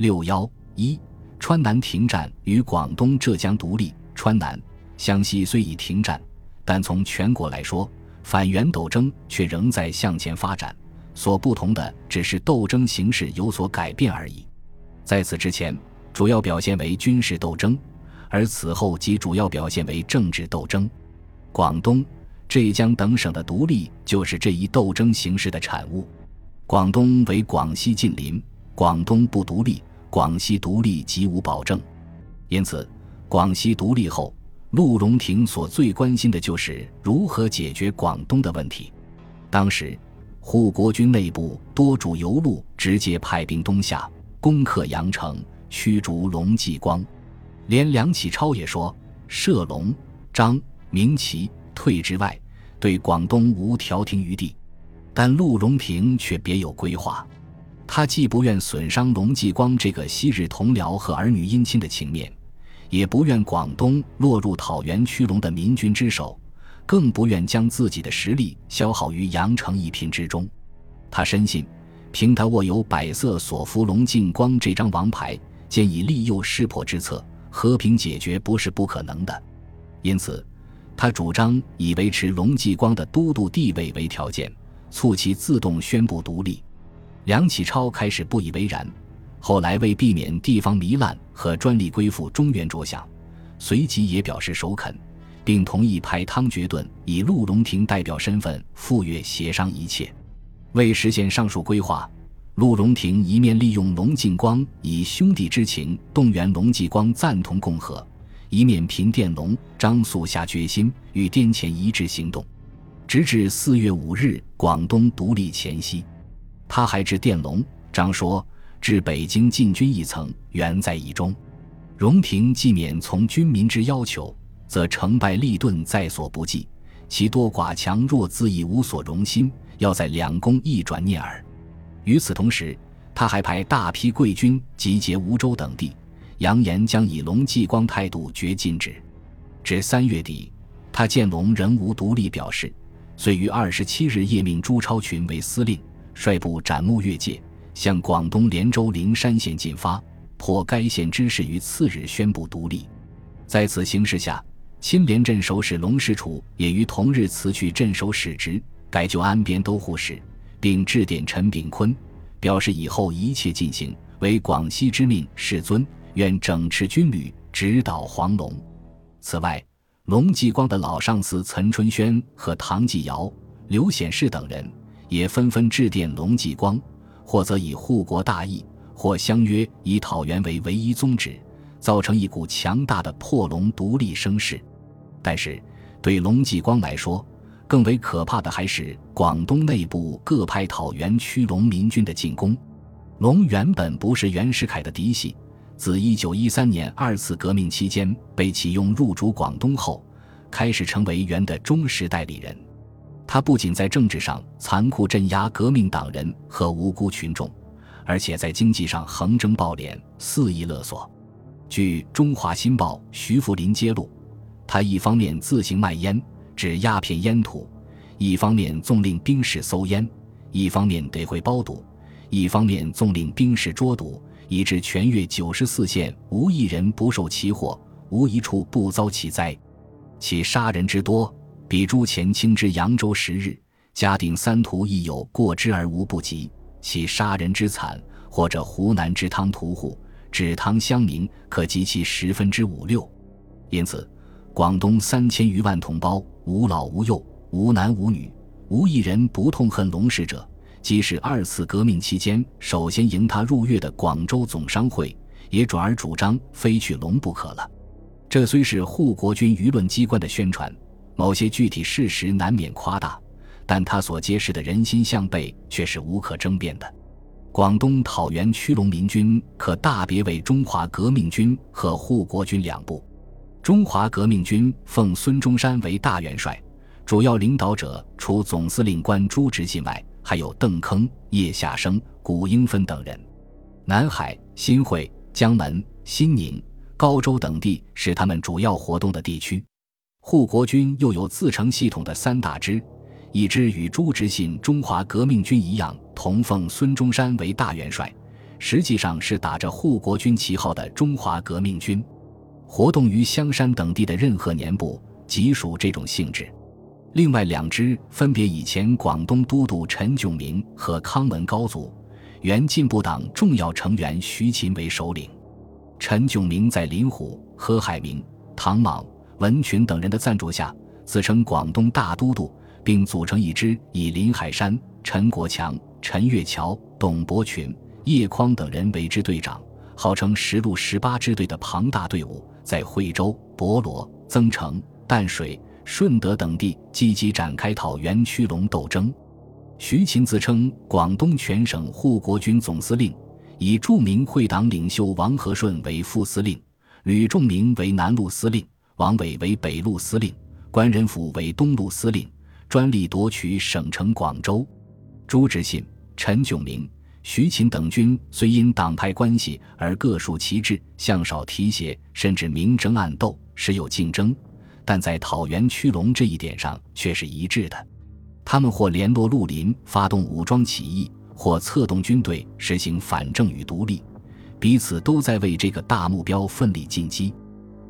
六幺一，川南停战与广东、浙江独立。川南、湘西虽已停战，但从全国来说，反元斗争却仍在向前发展。所不同的只是斗争形式有所改变而已。在此之前，主要表现为军事斗争，而此后即主要表现为政治斗争。广东、浙江等省的独立就是这一斗争形式的产物。广东为广西近邻，广东不独立，广西独立即无保证。因此，广西独立后，陆荣廷所最关心的就是如何解决广东的问题。当时，护国军内部多主由陆直接派兵东下，攻克阳城，驱逐龙继光。连梁启超也说：“射龙、张、明奇退之外，对广东无调停余地。”但陆荣廷却别有规划，他既不愿损伤龙继光这个昔日同僚和儿女姻亲的情面，也不愿广东落入讨袁驱龙的民军之手，更不愿将自己的实力消耗于阳城一拼之中。他深信，凭他握有百色所俘龙继光这张王牌，兼以利诱识破之策，和平解决不是不可能的。因此，他主张以维持龙继光的都督地位为条件。促其自动宣布独立，梁启超开始不以为然，后来为避免地方糜烂和专利归附中原着想，随即也表示首肯，并同意派汤觉顿以陆荣廷代表身份赴粤协商一切。为实现上述规划，陆荣廷一面利用龙敬光以兄弟之情动员龙继光赞同共和，一面凭电龙张素下决心与滇黔一致行动。直至四月五日，广东独立前夕，他还致电龙张说：“至北京进军一层，原在意中。荣廷既免从军民之要求，则成败利钝在所不计，其多寡强弱自亦无所容心，要在两宫一转念耳。”与此同时，他还派大批贵军集结梧州等地，扬言将以龙继光态度绝禁止。至三月底，他见龙仍无独立表示。遂于二十七日夜命朱超群为司令，率部斩木越界，向广东连州灵山县进发，迫该县知事于次日宣布独立。在此形势下，亲连镇守使龙世楚也于同日辞去镇守使职，改就安边都护使，并致电陈炳坤，表示以后一切进行为广西之命，世尊愿整饬军旅，直捣黄龙。此外。龙继光的老上司岑春轩和唐继尧、刘显世等人也纷纷致电龙继光，或则以护国大义，或相约以讨袁为唯一宗旨，造成一股强大的破龙独立声势。但是，对龙继光来说，更为可怕的还是广东内部各派讨袁驱龙民军的进攻。龙原本不是袁世凯的嫡系。自一九一三年二次革命期间被启用入主广东后，开始成为袁的忠实代理人。他不仅在政治上残酷镇压革命党人和无辜群众，而且在经济上横征暴敛、肆意勒索。据《中华新报》徐福林揭露，他一方面自行卖烟、指鸦片烟土，一方面纵令兵士搜烟，一方面得会包赌，一方面纵令兵士捉赌。以致全粤九十四县无一人不受其祸，无一处不遭其灾。其杀人之多，比诸前清之扬州十日、嘉定三屠亦有过之而无不及。其杀人之惨，或者湖南之汤屠户、指汤乡民，可及其十分之五六。因此，广东三千余万同胞，无老无幼，无男无女，无一人不痛恨龙氏者。即使二次革命期间首先迎他入粤的广州总商会，也转而主张非去龙不可了。这虽是护国军舆论机关的宣传，某些具体事实难免夸大，但他所揭示的人心向背却是无可争辩的。广东讨袁驱龙民军可大别为中华革命军和护国军两部。中华革命军奉孙中山为大元帅，主要领导者除总司令官朱执信外。还有邓铿、叶夏生、古英芬等人，南海、新会、江门、新宁、高州等地是他们主要活动的地区。护国军又有自成系统的三大支，一支与朱执信中华革命军一样，同奉孙中山为大元帅，实际上是打着护国军旗号的中华革命军，活动于香山等地的任何年部，即属这种性质。另外两支分别以前广东都督陈炯明和康文高祖、原进步党重要成员徐勤为首领。陈炯明在林虎、何海明、唐莽、文群等人的赞助下，自称广东大都督，并组成一支以林海山、陈国强、陈月桥、董伯群、叶匡等人为之队长，号称十路十八支队的庞大队伍，在惠州、博罗、增城、淡水。顺德等地积极展开讨袁驱龙斗争。徐勤自称广东全省护国军总司令，以著名会党领袖王和顺为副司令，吕仲明为南路司令，王伟为北路司令，关仁甫为东路司令，专力夺取省城广州。朱执信、陈炯明、徐勤等军虽因党派关系而各树旗帜，向少提携，甚至明争暗斗，时有竞争。但在讨袁驱龙这一点上却是一致的，他们或联络绿林发动武装起义，或策动军队实行反正与独立，彼此都在为这个大目标奋力进击。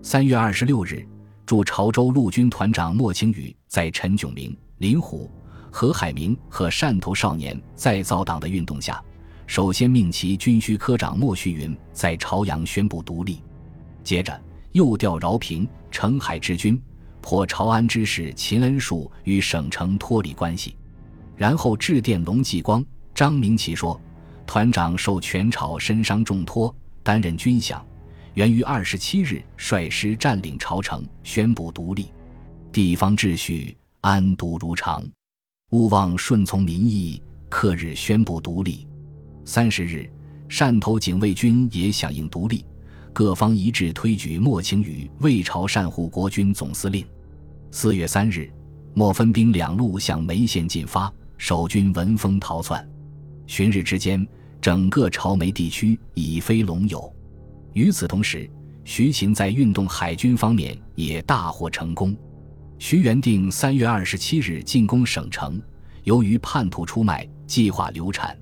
三月二十六日，驻潮州陆军团长莫清宇在陈炯明、林虎、何海明和汕头少年再造党的运动下，首先命其军需科长莫旭云在朝阳宣布独立，接着又调饶平、澄海之军。破朝安之使秦恩树与省城脱离关系，然后致电龙继光、张明奇说：“团长受全朝身伤重托，担任军饷，元于二十七日率师占领朝城，宣布独立，地方秩序安度如常，勿忘顺从民意。克日宣布独立。三十日，汕头警卫军也响应独立。”各方一致推举莫清宇为朝善护国军总司令。四月三日，莫分兵两路向梅县进发，守军闻风逃窜。旬日之间，整个朝梅地区已非龙友。与此同时，徐勤在运动海军方面也大获成功。徐元定三月二十七日进攻省城，由于叛徒出卖，计划流产。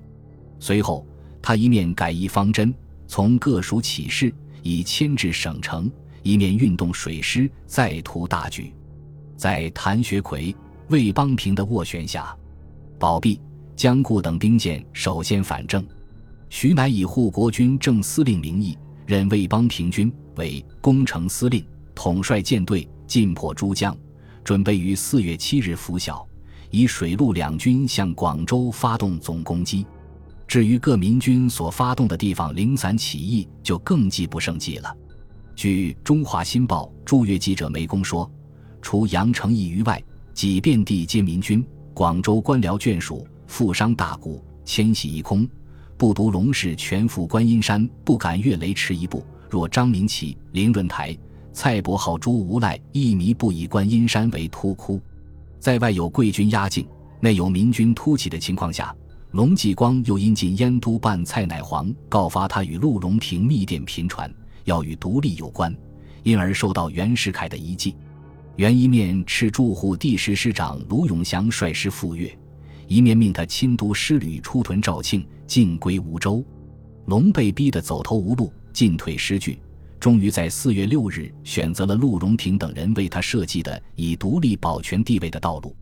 随后，他一面改易方针，从各属起事。以牵制省城，一面运动水师再图大举。在谭学奎、魏邦平的斡旋下，宝弼、江固等兵舰首先反正。徐乃以护国军正司令名义，任魏邦平军为攻城司令，统帅舰队进破珠江，准备于四月七日拂晓，以水陆两军向广州发动总攻击。至于各民军所发动的地方零散起义，就更计不胜计了。据《中华新报》驻粤记者梅公说，除杨承义于外，几遍地皆民军。广州官僚眷属、富商大贾迁徙一空，不独龙氏全赴观音山，不敢越雷池一步。若张明启、林润台、蔡伯浩诸无赖，一迷不以观音山为突窟，在外有贵军压境，内有民军突起的情况下。龙继光又因进燕都办蔡乃煌告发他与陆荣廷密电频传，要与独立有关，因而受到袁世凯的一计。袁一面斥驻沪第十师长卢永祥率师赴粤，一面命他亲督师旅出屯肇庆，进归梧州。龙被逼得走投无路，进退失据，终于在四月六日选择了陆荣廷等人为他设计的以独立保全地位的道路。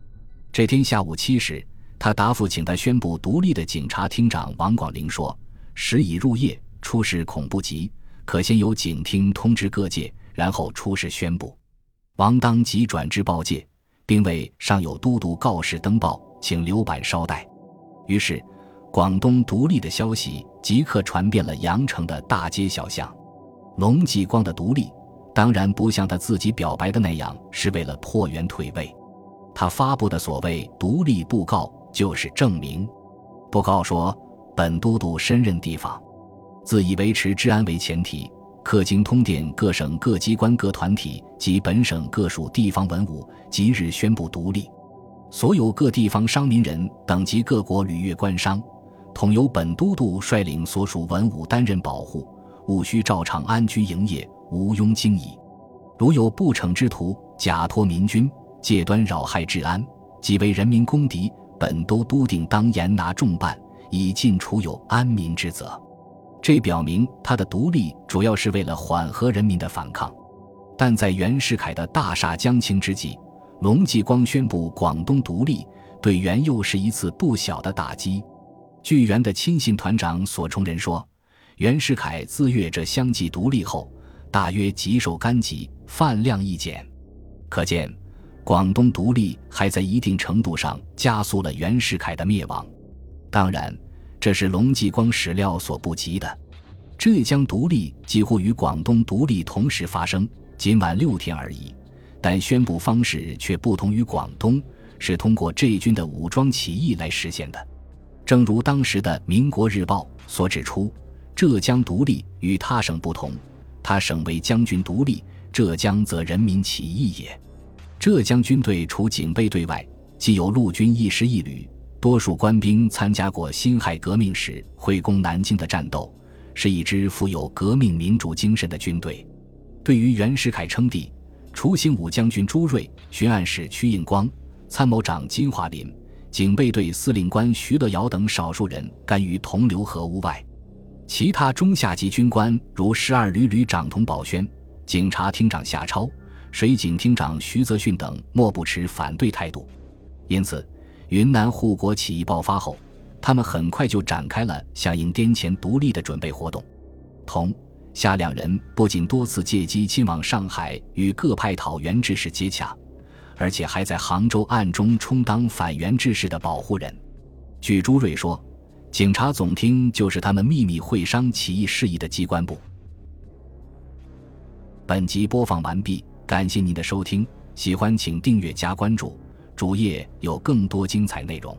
这天下午七时。他答复请他宣布独立的警察厅长王广陵说：“时已入夜，出事恐不及，可先由警厅通知各界，然后出事宣布。”王当即转至报界，并为上有都督告示登报，请留板稍待。于是，广东独立的消息即刻传遍了羊城的大街小巷。龙继光的独立，当然不像他自己表白的那样是为了破元退位，他发布的所谓独立布告。就是证明，布告说，本都督身任地方，自以维持治安为前提，恪经通电各省各机关各团体及本省各属地方文武，即日宣布独立。所有各地方商民人等及各国旅越官商，统由本都督率领所属文武担任保护，务须照常安居营业，无庸惊疑。如有不逞之徒，假托民军，借端扰害治安，即为人民公敌。本都督定当严拿重办，以尽除有安民之责。这表明他的独立主要是为了缓和人民的反抗。但在袁世凯的大厦将倾之际，龙继光宣布广东独立，对袁又是一次不小的打击。据袁的亲信团长索崇仁说，袁世凯自粤浙相继独立后，大约极受干疾，饭量一减。可见，广东独立还在一定程度上加速了袁世凯的灭亡。当然，这是龙继光史料所不及的。浙江独立几乎与广东独立同时发生。仅晚六天而已，但宣布方式却不同于广东，是通过浙军的武装起义来实现的。正如当时的《民国日报》所指出，浙江独立与他省不同，他省为将军独立，浙江则人民起义也。浙江军队除警备队外，既有陆军一师一旅，多数官兵参加过辛亥革命时会攻南京的战斗，是一支富有革命民主精神的军队。对于袁世凯称帝，除行武将军朱瑞、巡按使屈应光、参谋长金华林、警备队司令官徐乐尧等少数人甘于同流合污外，其他中下级军官如十二旅旅长童宝轩、警察厅长夏超、水警厅长徐泽训等莫不持反对态度。因此，云南护国起义爆发后，他们很快就展开了响应滇黔独立的准备活动。同。夏两人不仅多次借机亲往上海与各派讨袁志士接洽，而且还在杭州暗中充当反袁志士的保护人。据朱瑞说，警察总厅就是他们秘密会商起义事宜的机关部。本集播放完毕，感谢您的收听，喜欢请订阅加关注，主页有更多精彩内容。